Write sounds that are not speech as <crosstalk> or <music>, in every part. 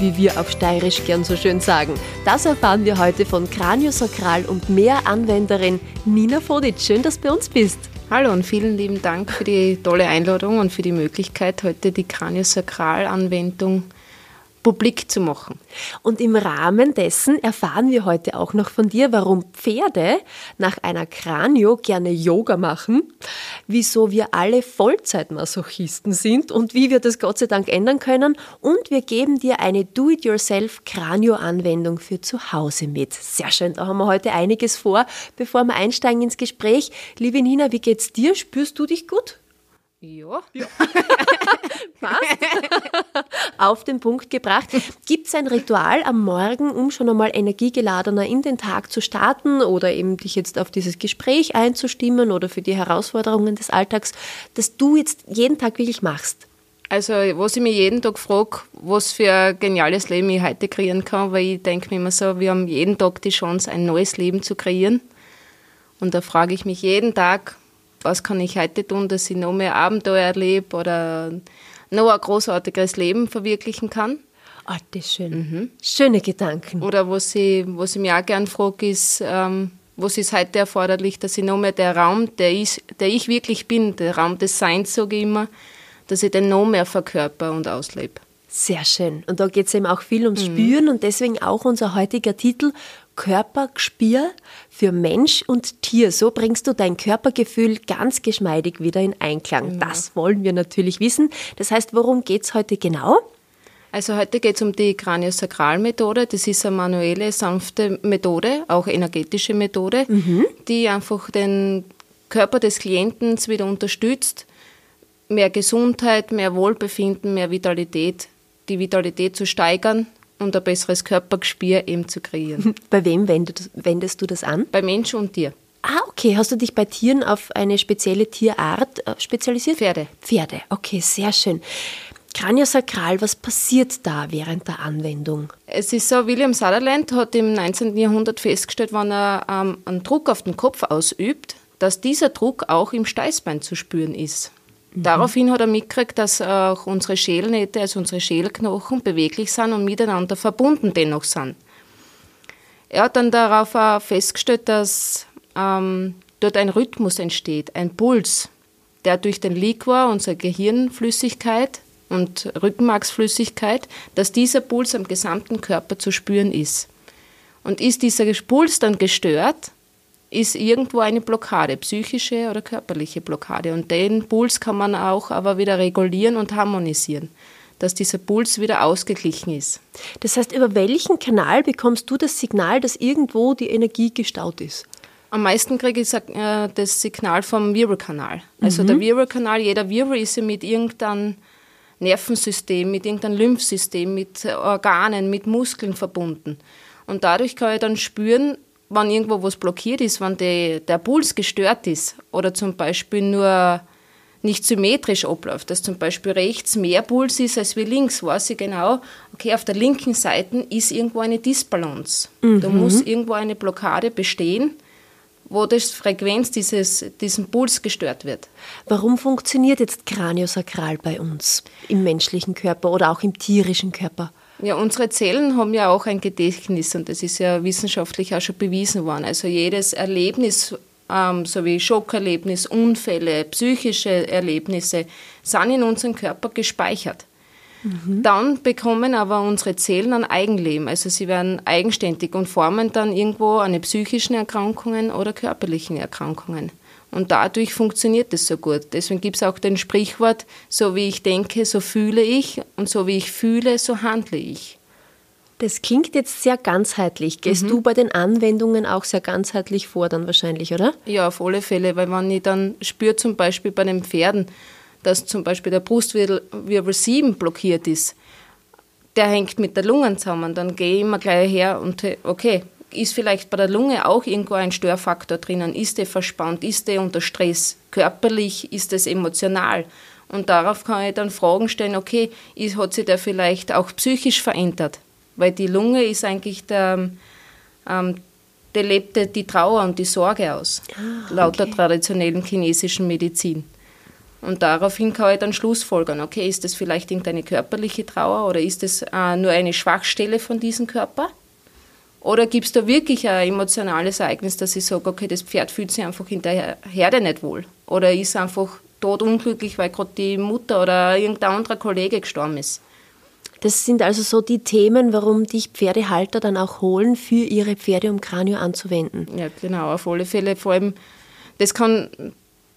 wie wir auf Steirisch gern so schön sagen. Das erfahren wir heute von Kraniosakral und Mehranwenderin Nina Fodic. Schön, dass du bei uns bist. Hallo und vielen lieben Dank für die tolle Einladung und für die Möglichkeit, heute die Kraniosakral-Anwendung publik zu machen. Und im Rahmen dessen erfahren wir heute auch noch von dir, warum Pferde nach einer Kranio gerne Yoga machen, wieso wir alle Vollzeitmasochisten sind und wie wir das Gott sei Dank ändern können. Und wir geben dir eine Do-it-yourself Kranio-Anwendung für zu Hause mit. Sehr schön, da haben wir heute einiges vor. Bevor wir einsteigen ins Gespräch, liebe Nina, wie geht's dir? Spürst du dich gut? Ja. ja. <laughs> Passt. Auf den Punkt gebracht. Gibt es ein Ritual am Morgen, um schon einmal energiegeladener in den Tag zu starten oder eben dich jetzt auf dieses Gespräch einzustimmen oder für die Herausforderungen des Alltags, das du jetzt jeden Tag wirklich machst? Also, was ich mich jeden Tag frage, was für ein geniales Leben ich heute kreieren kann, weil ich denke mir immer so, wir haben jeden Tag die Chance, ein neues Leben zu kreieren. Und da frage ich mich jeden Tag, was kann ich heute tun, dass ich noch mehr Abenteuer erlebe oder noch ein großartiges Leben verwirklichen kann. Ah, oh, das ist schön. Mhm. Schöne Gedanken. Oder was ich, was ich mir auch gerne frage, ist, ähm, was ist heute erforderlich, dass ich noch mehr der Raum, der ich, der ich wirklich bin, der Raum des Seins, sage ich immer, dass ich den noch mehr verkörper und auslebe. Sehr schön. Und da geht es eben auch viel ums mhm. Spüren und deswegen auch unser heutiger Titel Körpergespür für Mensch und Tier. So bringst du dein Körpergefühl ganz geschmeidig wieder in Einklang. Mhm. Das wollen wir natürlich wissen. Das heißt, worum geht es heute genau? Also heute geht es um die Kraniosakralmethode. Das ist eine manuelle, sanfte Methode, auch energetische Methode, mhm. die einfach den Körper des Klienten wieder unterstützt, mehr Gesundheit, mehr Wohlbefinden, mehr Vitalität, die Vitalität zu steigern und ein besseres Körpergespür eben zu kreieren. <laughs> Bei wem wendest, du das an? Bei Mensch und Tier. Ah, okay. Hast du dich bei Tieren auf eine spezielle Tierart äh, spezialisiert? Pferde. Pferde, okay, sehr schön. Kraniosakral, was passiert da während der Anwendung? Es ist so, William Sutherland hat im 19. Jahrhundert festgestellt, wenn er ähm, einen Druck auf den Kopf ausübt, dass dieser Druck auch im Steißbein zu spüren ist. Mhm. Daraufhin hat er mitgekriegt, dass auch unsere Schälnähte, also unsere Schälknochen, beweglich sind und miteinander verbunden dennoch sind. Er hat dann darauf auch festgestellt, dass ähm, dort ein Rhythmus entsteht, ein Puls, der durch den Liquor, unsere Gehirnflüssigkeit und Rückenmarksflüssigkeit, dass dieser Puls am gesamten Körper zu spüren ist. Und ist dieser Puls dann gestört, ist irgendwo eine Blockade, psychische oder körperliche Blockade. Und den Puls kann man auch aber wieder regulieren und harmonisieren, dass dieser Puls wieder ausgeglichen ist. Das heißt, über welchen Kanal bekommst du das Signal, dass irgendwo die Energie gestaut ist? Am meisten kriege ich äh, das Signal vom Wirbelkanal. Also mhm. der Wirbelkanal, jeder Wirbel ist ja mit irgendeinem Nervensystem, mit irgendeinem Lymphsystem, mit Organen, mit Muskeln verbunden. Und dadurch kann ich dann spüren, wenn irgendwo was blockiert ist, wenn die, der Puls gestört ist oder zum Beispiel nur nicht symmetrisch abläuft, dass zum Beispiel rechts mehr Puls ist als wie links, weiß ich genau, okay, auf der linken Seite ist irgendwo eine Disbalance. Mhm. Da muss irgendwo eine Blockade bestehen, wo die Frequenz dieses, diesen Puls gestört wird. Warum funktioniert jetzt Kraniosakral bei uns im menschlichen Körper oder auch im tierischen Körper? Ja, unsere Zellen haben ja auch ein Gedächtnis und das ist ja wissenschaftlich auch schon bewiesen worden. Also jedes Erlebnis, ähm, so wie Schockerlebnis, Unfälle, psychische Erlebnisse, sind in unserem Körper gespeichert. Mhm. Dann bekommen aber unsere Zellen ein Eigenleben, also sie werden eigenständig und formen dann irgendwo eine psychischen Erkrankungen oder körperlichen Erkrankungen. Und dadurch funktioniert es so gut. Deswegen gibt es auch den Sprichwort, so wie ich denke, so fühle ich und so wie ich fühle, so handle ich. Das klingt jetzt sehr ganzheitlich. Gehst mhm. du bei den Anwendungen auch sehr ganzheitlich vor dann wahrscheinlich, oder? Ja, auf alle Fälle, weil wenn ich dann spüre zum Beispiel bei den Pferden, dass zum Beispiel der Brustwirbel 7 blockiert ist, der hängt mit der Lunge zusammen, dann gehe ich immer gleich her und okay, ist vielleicht bei der Lunge auch irgendwo ein Störfaktor drinnen? Ist der verspannt? Ist der unter Stress? Körperlich? Ist es emotional? Und darauf kann ich dann Fragen stellen, okay, ist, hat sich der vielleicht auch psychisch verändert? Weil die Lunge ist eigentlich der, ähm, der lebt die Trauer und die Sorge aus, ah, laut der traditionellen chinesischen Medizin. Und daraufhin kann ich dann schlussfolgern, okay, ist das vielleicht irgendeine körperliche Trauer oder ist das äh, nur eine Schwachstelle von diesem Körper? Oder gibt es da wirklich ein emotionales Ereignis, dass ich sage, okay, das Pferd fühlt sich einfach in der Herde nicht wohl? Oder ist einfach tot unglücklich, weil gerade die Mutter oder irgendein anderer Kollege gestorben ist? Das sind also so die Themen, warum dich Pferdehalter dann auch holen, für ihre Pferde, um Kranio anzuwenden. Ja, genau, auf alle Fälle. Vor allem, das kann,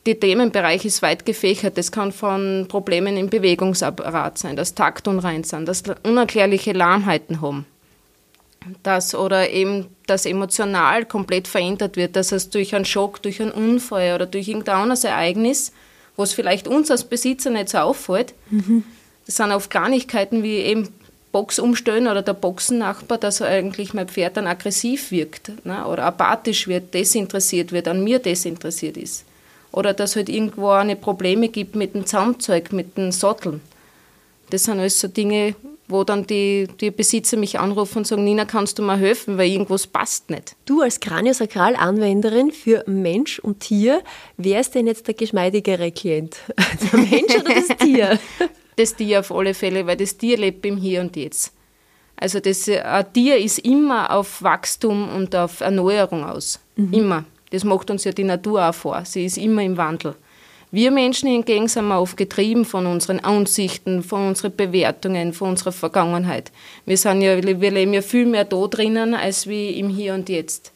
der Themenbereich ist weit gefächert. Das kann von Problemen im Bewegungsapparat sein, das Taktunrein sein, das unerklärliche Lahmheiten haben. Das oder eben das emotional komplett verändert wird, dass es durch einen Schock, durch einen Unfall oder durch irgendein anderes Ereignis, wo es vielleicht uns als Besitzer nicht so auffällt, mhm das sind oft Kleinigkeiten wie eben Box umstellen oder der Boxennachbar, dass eigentlich mein Pferd dann aggressiv wirkt ne? oder apathisch wird, desinteressiert wird, an mir desinteressiert ist. Oder dass halt irgendwo eine Probleme gibt mit dem Zaumzeug, mit den Satteln. Das sind alles so Dinge, wo dann die, die Besitzer mich anrufen und sagen, Nina, kannst du mir helfen, weil irgendwas passt nicht. Du als Kraniosakral-Anwenderin für Mensch und Tier, wer ist denn jetzt der geschmeidigere Klient? <laughs> Der Mensch oder das Tier? <laughs> das Tier auf alle Fälle, weil das Tier lebt im Hier und Jetzt. Also das ein Tier ist immer auf Wachstum und auf Erneuerung aus. Mhm. Immer. Das macht uns ja die Natur auch vor. Sie ist immer im Wandel. Wir Menschen hingegen sind wir oft getrieben von unseren Ansichten, von unseren Bewertungen, von unserer Vergangenheit. Wir, sind ja, wir leben ja viel mehr da drinnen als wie im Hier und Jetzt.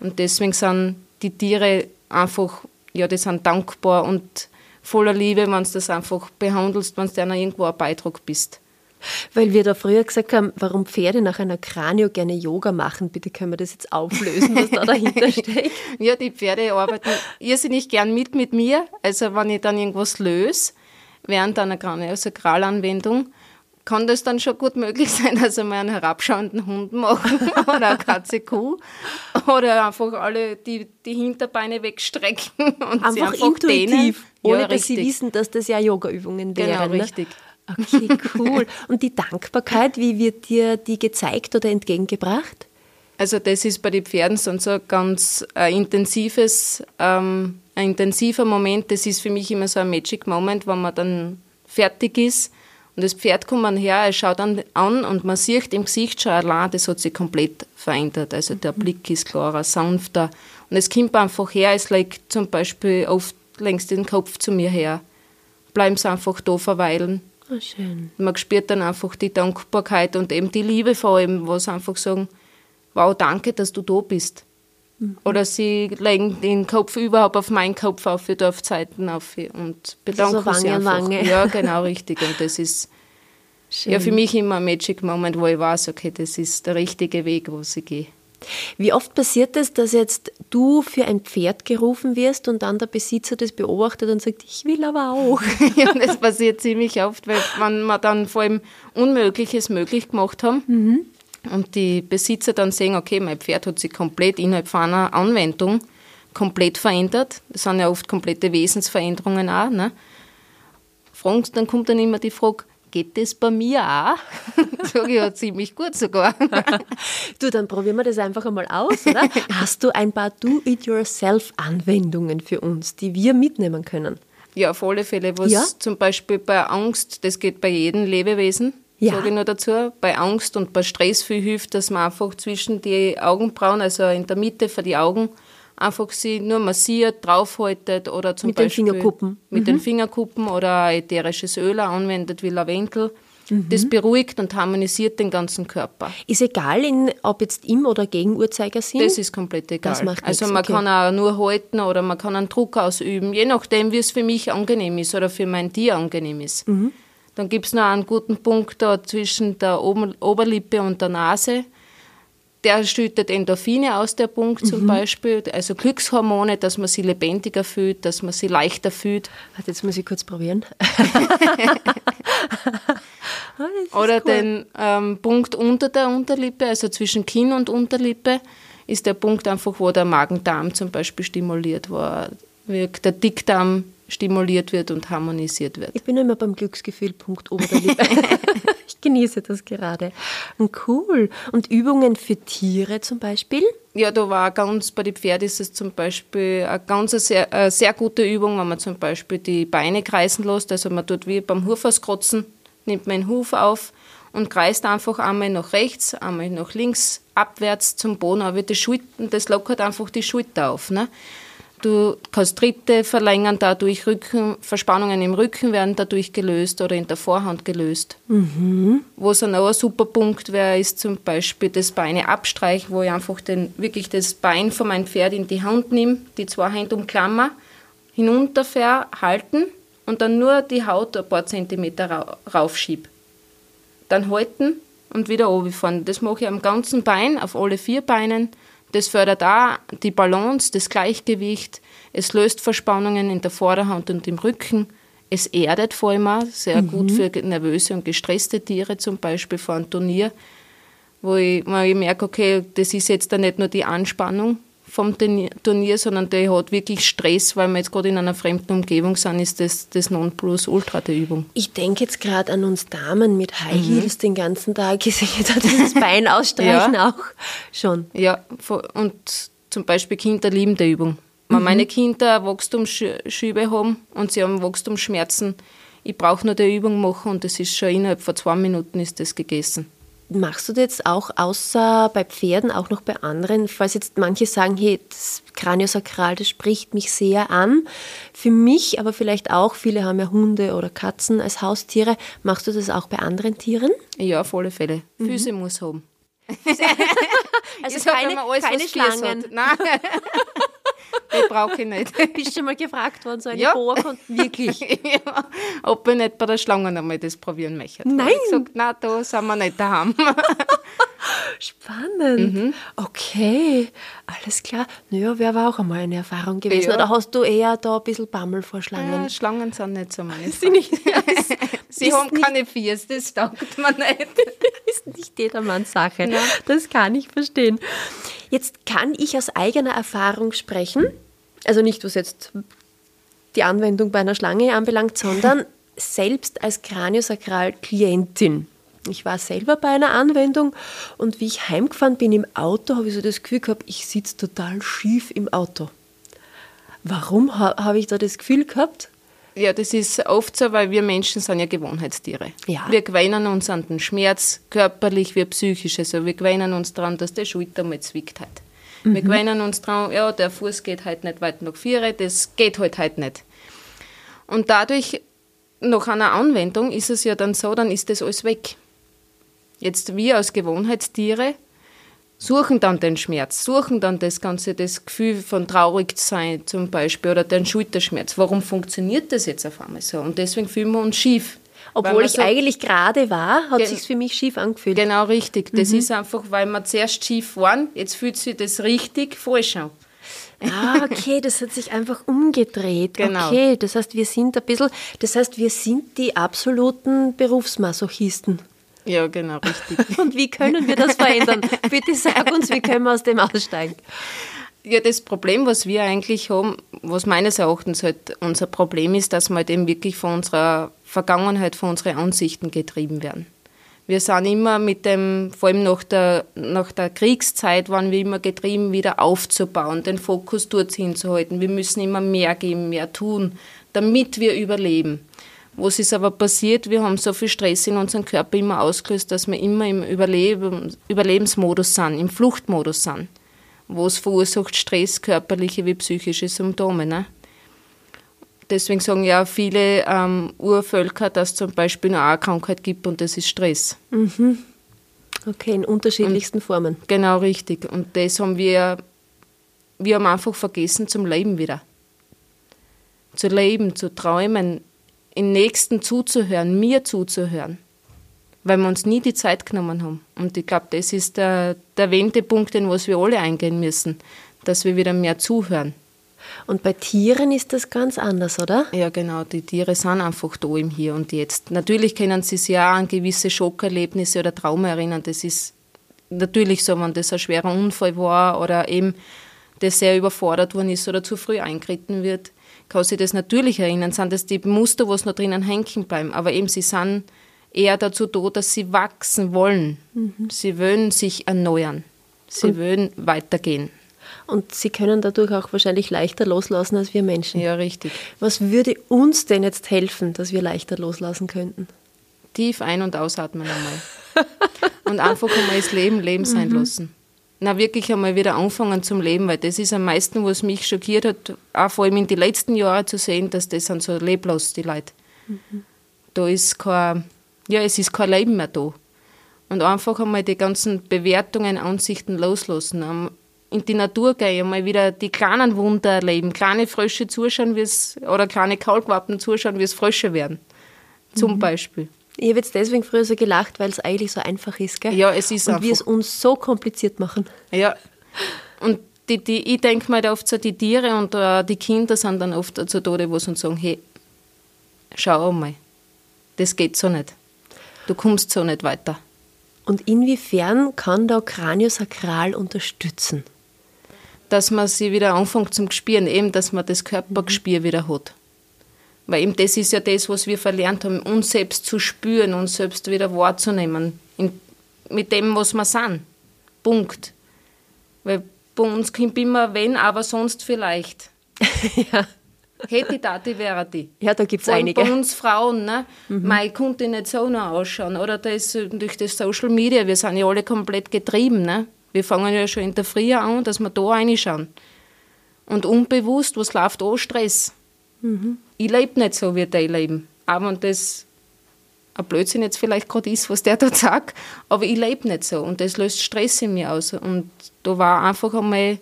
Und deswegen sind die Tiere einfach, ja, die sind dankbar und voller Liebe, wenn du das einfach behandelst, wenn du denen irgendwo ein Beitrag bist. Weil wir da früher gesagt haben, warum Pferde nach einer Kranio gerne Yoga machen. Bitte können wir das jetzt auflösen, was da dahinter <laughs> steckt? ja, die Pferde arbeiten irrsinnig gern mit mit mir. Also wenn ich dann irgendwas löse, während einer Kraniosakralanwendung, kann das dann schon gut möglich <laughs> sein, dass wir mal einen herabschauenden Hund machen <laughs> oder eine Katze Kuh oder einfach alle die, die Hinterbeine wegstrecken und einfach, sie einfach intuitiv, dehnen. ohne ja, dass sie wissen, dass das ja Yoga-Übungen wären. Genau, ne? Okay, cool. Und die Dankbarkeit, wie wird dir die gezeigt oder entgegengebracht? Also das ist bei den Pferden so ein ganz äh, intensives, ähm, ein intensiver Moment. Das ist für mich immer so ein Magic Moment, wenn man dann fertig ist und das Pferd kommt man her, er schaut dann an und man sieht im Gesicht schon allein, das hat sich komplett verändert. Also der mhm. Blick ist klarer, sanfter. Und es kommt einfach her, es legt zum Beispiel oft längst den Kopf zu mir her. Bleiben sie einfach da verweilen. Oh, schön. Man spürt dann einfach die Dankbarkeit und eben die Liebe vor allem, wo sie einfach sagen, wow, danke, dass du da bist. Mhm. Oder sie legen den Kopf überhaupt auf meinen Kopf auf, ich darf Zeiten auf und bedanken also Wange sich einfach. Wange. Ja, genau, richtig. Und das ist Schön. <laughs> ja für mich immer ein Magic Moment, wo ich weiß, okay, das ist der richtige Weg, wo ich gehe. Wie oft passiert es, dass jetzt du für ein Pferd gerufen wirst und dann der Besitzer das beobachtet und sagt, ich will aber auch? <laughs> ja, das passiert ziemlich oft, weil man, man dann vor allem Unmögliches möglich gemacht haben. Mhm und die Besitzer dann sehen, okay, mein Pferd hat sich komplett innerhalb von einer Anwendung komplett verändert. Das sind ja oft komplette Wesensveränderungen auch. Ne? Fragen, dann kommt dann immer die Frage, geht das bei mir auch? <laughs> Sage ich ja ziemlich gut sogar. du, dann probieren wir das einfach einmal aus, oder? <laughs> Hast du ein paar Do-it-yourself-Anwendungen für uns, die wir mitnehmen können? Ja, auf alle Fälle. Was ja? zum Beispiel bei Angst, das geht bei jedem Lebewesen ja. sage ich nur dazu, bei Angst und bei Stress viel hilft, dass man einfach zwischen die Augenbrauen, also in der Mitte für die Augen, einfach sie nur massiert, draufhaltet oder zum mit Beispiel den Fingerkuppen. mit mhm. den Fingerkuppen oder ätherisches Öl anwendet wie Lavendel. Mhm. Das beruhigt und harmonisiert den ganzen Körper. Ist egal, in, ob jetzt im oder gegen Uhrzeigersinn? Das ist komplett egal. Das macht also man okay. kann auch nur halten oder man kann einen Druck ausüben, je nachdem, wie es für mich angenehm ist oder für mein Tier angenehm ist. Mhm. Dann gibt es noch einen guten Punkt da zwischen der Oberlippe und der Nase. Der schüttet Endorphine aus, der Punkt zum mhm. Beispiel, also Glückshormone, dass man sie lebendiger fühlt, dass man sie leichter fühlt. Warte, jetzt muss ich kurz probieren. <laughs> oh, Oder cool. den ähm, Punkt unter der Unterlippe, also zwischen Kinn und Unterlippe. ist der Punkt einfach, wo der Magen-Darm zum Beispiel stimuliert wird, der Dickdarm stimuliert wird und harmonisiert wird. Ich bin immer beim Glücksgefühlpunkt ober der Lippe. <laughs> ich genieße das gerade. Und cool. Und Übungen für Tiere zum Beispiel? Ja, da war ganz, bei den Pferden ist es zum Beispiel eine ganz sehr, eine sehr gute Übung, wenn man zum Beispiel die Beine kreisen lässt. Also man tut wie beim Hufauskrotzen, nimmt man den Huf auf und kreist einfach einmal nach rechts, einmal nach links, abwärts zum Boden, aber das, Schultern, das lockert einfach die Schulter auf. Ne? Du kannst Tritte verlängern, dadurch Rücken, Verspannungen im Rücken werden dadurch gelöst oder in der Vorhand gelöst. Mhm. Wo es dann auch ein super Punkt wäre, ist zum Beispiel das Beine abstreichen, wo ich einfach den, wirklich das Bein von meinem Pferd in die Hand nehme, die zwei Hände umklammer, hinunterfahr, halten und dann nur die Haut ein paar Zentimeter raufschiebe. Dann halten und wieder runterfahren. Das mache ich am ganzen Bein, auf alle vier Beinen das fördert auch die Balance, das Gleichgewicht. Es löst Verspannungen in der Vorderhand und im Rücken. Es erdet vor allem auch, sehr mhm. gut für nervöse und gestresste Tiere, zum Beispiel vor einem Turnier, wo ich, wo ich merke, okay, das ist jetzt da nicht nur die Anspannung, vom Turnier, sondern der hat wirklich Stress, weil wir jetzt gerade in einer fremden Umgebung sind, ist das das Nonplusultra der Übung. Ich denke jetzt gerade an uns Damen mit High mhm. Heels mhm. den ganzen Tag. <laughs> Ich sehe da dieses Bein <laughs> ausstreichen ja. auch schon. Ja, und zum Beispiel Kinder lieben die Übung. Wenn mhm. meine Kinder Wachstumsschübe haben und sie haben Wachstumsschmerzen, ich brauche nur die Übung machen und das ist schon innerhalb von zwei Minuten ist das gegessen. Machst du das jetzt auch außer bei Pferden auch noch bei anderen? Falls jetzt manche sagen, hey, das Kraniosakral, das spricht mich sehr an. Für mich, aber vielleicht auch, viele haben ja Hunde oder Katzen als Haustiere. Machst du das auch bei anderen Tieren? Ja, auf alle Fälle. Mhm. Füße muss haben. <laughs> <laughs> also ich keine, sag, alles, keine Schlangen. Nein. <laughs> Die brauche ich nicht. <laughs> Bist du schon mal gefragt worden, so eine ja. Boa kommt wirklich? <laughs> ja, ob ich nicht bei der Schlange einmal das probieren möchte. Nein. Ich gesagt, nein, da sind wir nicht daheim. <laughs> Spannend. Mhm. Okay, alles klar. Naja, wäre aber auch einmal eine Erfahrung gewesen. Ja. Oder hast du eher da ein bisschen Bammel vor Schlangen? Ja, Schlangen sind nicht so meine <laughs> Sie, nicht, <laughs> Sie haben keine Viers, das taugt man nicht. <laughs> ist nicht jedermanns Sache. Nein. Das kann ich verstehen. Jetzt kann ich aus eigener Erfahrung sprechen, also nicht was jetzt die Anwendung bei einer Schlange anbelangt, sondern selbst als Kraniosakral-Klientin. Ich war selber bei einer Anwendung und wie ich heimgefahren bin im Auto, habe ich so das Gefühl gehabt, ich sitze total schief im Auto. Warum habe ich da das Gefühl gehabt? Ja, das ist oft so, weil wir Menschen sind ja Gewohnheitstiere. Ja. Wir gewöhnen uns an den Schmerz, körperlich wie psychisch. Also wir gewöhnen uns daran, dass der Schulter mal zwickt hat. Mhm. Wir gewöhnen uns daran, ja, der Fuß geht halt nicht weit nach vier, das geht halt halt nicht. Und dadurch, nach einer Anwendung, ist es ja dann so, dann ist das alles weg. Jetzt wir als Gewohnheitstiere suchen dann den Schmerz, suchen dann das Ganze, das Gefühl von traurig sein zum Beispiel oder den Schulterschmerz. Warum funktioniert das jetzt auf einmal so? Und deswegen fühlen wir uns schief. Obwohl ich so eigentlich gerade war, hat sich für mich schief angefühlt. Genau richtig. Das mhm. ist einfach, weil wir zuerst schief waren, jetzt fühlt sich das richtig falsch an. Ah, okay, das hat sich einfach umgedreht. Genau. Okay, das heißt, wir sind ein bisschen, das heißt, wir sind die absoluten Berufsmasochisten. Ja, genau, richtig. <laughs> Und wie können wir das verändern? Bitte sag uns, wie können wir aus dem aussteigen? Ja, das Problem, was wir eigentlich haben, was meines Erachtens halt unser Problem ist, dass wir halt eben wirklich von unserer Vergangenheit, von unseren Ansichten getrieben werden. Wir sind immer mit dem, vor allem nach der, nach der Kriegszeit, waren wir immer getrieben, wieder aufzubauen, den Fokus dort hinzuhalten. Wir müssen immer mehr geben, mehr tun, damit wir überleben. Was ist aber passiert? Wir haben so viel Stress in unserem Körper immer ausgelöst, dass wir immer im Überleben, Überlebensmodus sind, im Fluchtmodus sind. Was verursacht Stress, körperliche wie psychische Symptome. Ne? Deswegen sagen ja viele ähm, Urvölker, dass es zum Beispiel eine Krankheit gibt und das ist Stress. Mhm. Okay, in unterschiedlichsten und, Formen. Genau, richtig. Und das haben wir, wir haben einfach vergessen zum Leben wieder. Zu leben, zu träumen, im Nächsten zuzuhören, mir zuzuhören, weil wir uns nie die Zeit genommen haben. Und ich glaube, das ist der, der Wendepunkt, in was wir alle eingehen müssen, dass wir wieder mehr zuhören. Und bei Tieren ist das ganz anders, oder? Ja, genau. Die Tiere sind einfach da im Hier und Jetzt. Natürlich können sie sich ja an gewisse Schockerlebnisse oder Trauma erinnern. Das ist natürlich so, wenn das ein schwerer Unfall war oder eben das sehr überfordert worden ist oder zu früh eingeritten wird, kann sich das natürlich erinnern, sind das die Muster, wo es noch drinnen hängen bleiben. Aber eben, sie sind eher dazu da, dass sie wachsen wollen. Mhm. Sie wollen sich erneuern. Sie Und wollen weitergehen. Und sie können dadurch auch wahrscheinlich leichter loslassen als wir Menschen. Ja, richtig. Was würde uns denn jetzt helfen, dass wir leichter loslassen könnten? Tief ein- und ausatmen einmal. und einfach einmal das Leben Leben sein mhm. lassen na wirklich einmal wieder anfangen zum Leben, weil das ist am meisten, was mich schockiert hat, auch vor allem in den letzten Jahren zu sehen, dass das sind so leblos, die Leute. Mhm. Da ist kein, ja, es ist kein Leben mehr da. Und einfach einmal die ganzen Bewertungen, Ansichten loslassen, in die Natur gehen, einmal wieder die kleinen Wunder erleben, kleine Frösche zuschauen, wie es, oder kleine Kaulquappen zuschauen, wie es Frösche werden. Zum mhm. Beispiel. Ich habe jetzt deswegen früher so gelacht, weil es eigentlich so einfach ist, gell? Ja, es ist Und einfach. wir es uns so kompliziert machen. Ja. Und die, die, ich denke mir oft so, die Tiere und uh, die Kinder sind dann oft zu Tode, wo sie uns sagen, hey, schau mal, das geht so nicht. Du kommst so nicht weiter. Und inwiefern kann da Kraniosakral unterstützen? Dass man sie wieder anfängt zum Spüren, eben, dass man das Körpergespür wieder hat. Weil eben das ist ja das, was wir verlernt haben, uns selbst zu spüren, uns selbst wieder wahrzunehmen. In, mit dem, was wir sind. Punkt. Weil bei uns kommt immer wenn, aber sonst vielleicht. <laughs> ja. Hätte da, die wäre die. Ja, da gibt es einige. Bei uns Frauen, ne? Mhm. Mei, konnte nicht so noch ausschauen. Oder das, durch das Social Media, wir sind ja alle komplett getrieben, ne? Wir fangen ja schon in der Früh an, dass wir da reinschauen. Und unbewusst, was läuft auch Stress. Mhm. Ich lebe nicht so, wie die leben. Aber und das ein Blödsinn jetzt vielleicht gerade ist, was der <laughs> da sagt, aber ich lebe nicht so und das löst Stress in mir aus. Und da war einfach einmal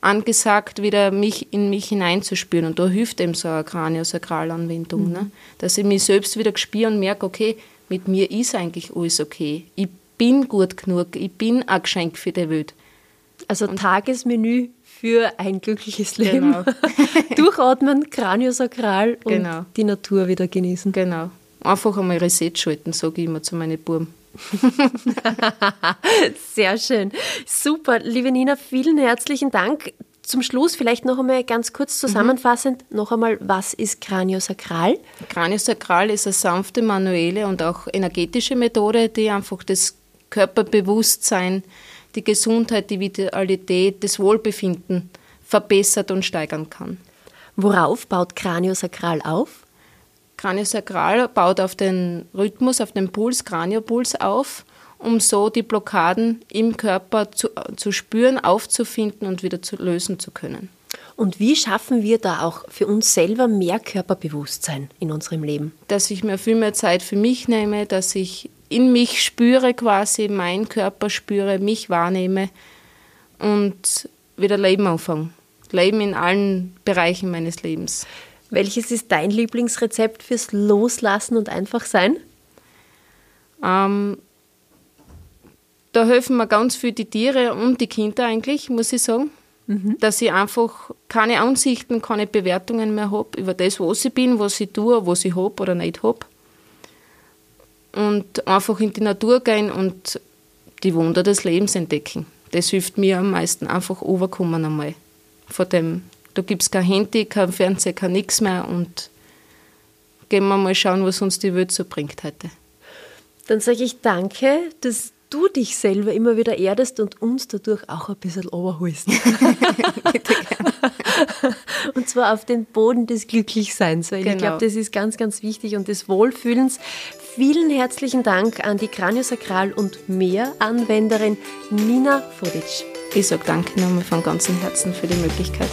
angesagt, wieder mich in mich hineinzuspüren. Und da hilft eben so eine Kraniosakralanwendung, mhm. ne? dass ich mich selbst wieder spüre und merke, okay, mit mir ist eigentlich alles okay. Ich bin gut genug, ich bin ein Geschenk für die Welt. Also und Tagesmenü für ein glückliches Leben. Genau. <laughs> Durchatmen, Kraniosakral und genau. die Natur wieder genießen. Genau. Einfach einmal Reset schalten, sage ich immer zu meinen Buben. <laughs> Sehr schön. Super. Liebe Nina, vielen herzlichen Dank. Zum Schluss vielleicht noch einmal ganz kurz zusammenfassend mhm. noch einmal, was ist Kraniosakral? Kraniosakral ist eine sanfte, manuelle und auch energetische Methode, die einfach das Körperbewusstsein die Gesundheit, die Vitalität, das Wohlbefinden verbessert und steigern kann. Worauf baut Kraniosakral auf? Kraniosakral baut auf den Rhythmus, auf den Puls, Kraniopuls auf, um so die Blockaden im Körper zu, zu spüren, aufzufinden und wieder zu lösen zu können. Und wie schaffen wir da auch für uns selber mehr Körperbewusstsein in unserem Leben? Dass ich mir viel mehr Zeit für mich nehme, dass ich in mich spüre quasi, meinen Körper spüre, mich wahrnehme und wieder Leben anfange. Leben in allen Bereichen meines Lebens. Welches ist dein Lieblingsrezept fürs Loslassen und einfach sein? Ähm, da helfen mir ganz viel die Tiere und die Kinder eigentlich, muss ich sagen. Mhm. Dass ich einfach keine Ansichten, keine Bewertungen mehr habe über das, was ich bin, was ich tue, was ich habe oder nicht habe und einfach in die Natur gehen und die Wunder des Lebens entdecken. Das hilft mir am meisten, einfach overkommen einmal. Von dem, da gibt es kein Handy, kein Fernseher, kein nichts mehr und gehen wir mal schauen, was uns die Welt so bringt heute. Dann sage ich danke, dass du dich selber immer wieder erdest und uns dadurch auch ein bisschen overholst. <laughs> Und zwar auf den Boden des Glücklichseins, weil genau. ich glaube, das ist ganz, ganz wichtig und des Wohlfühlens. Vielen herzlichen Dank an die Kraniosakral- und Mehr-Anwenderin Nina Vodic. Ich sage danke nochmal von ganzem Herzen für die Möglichkeit.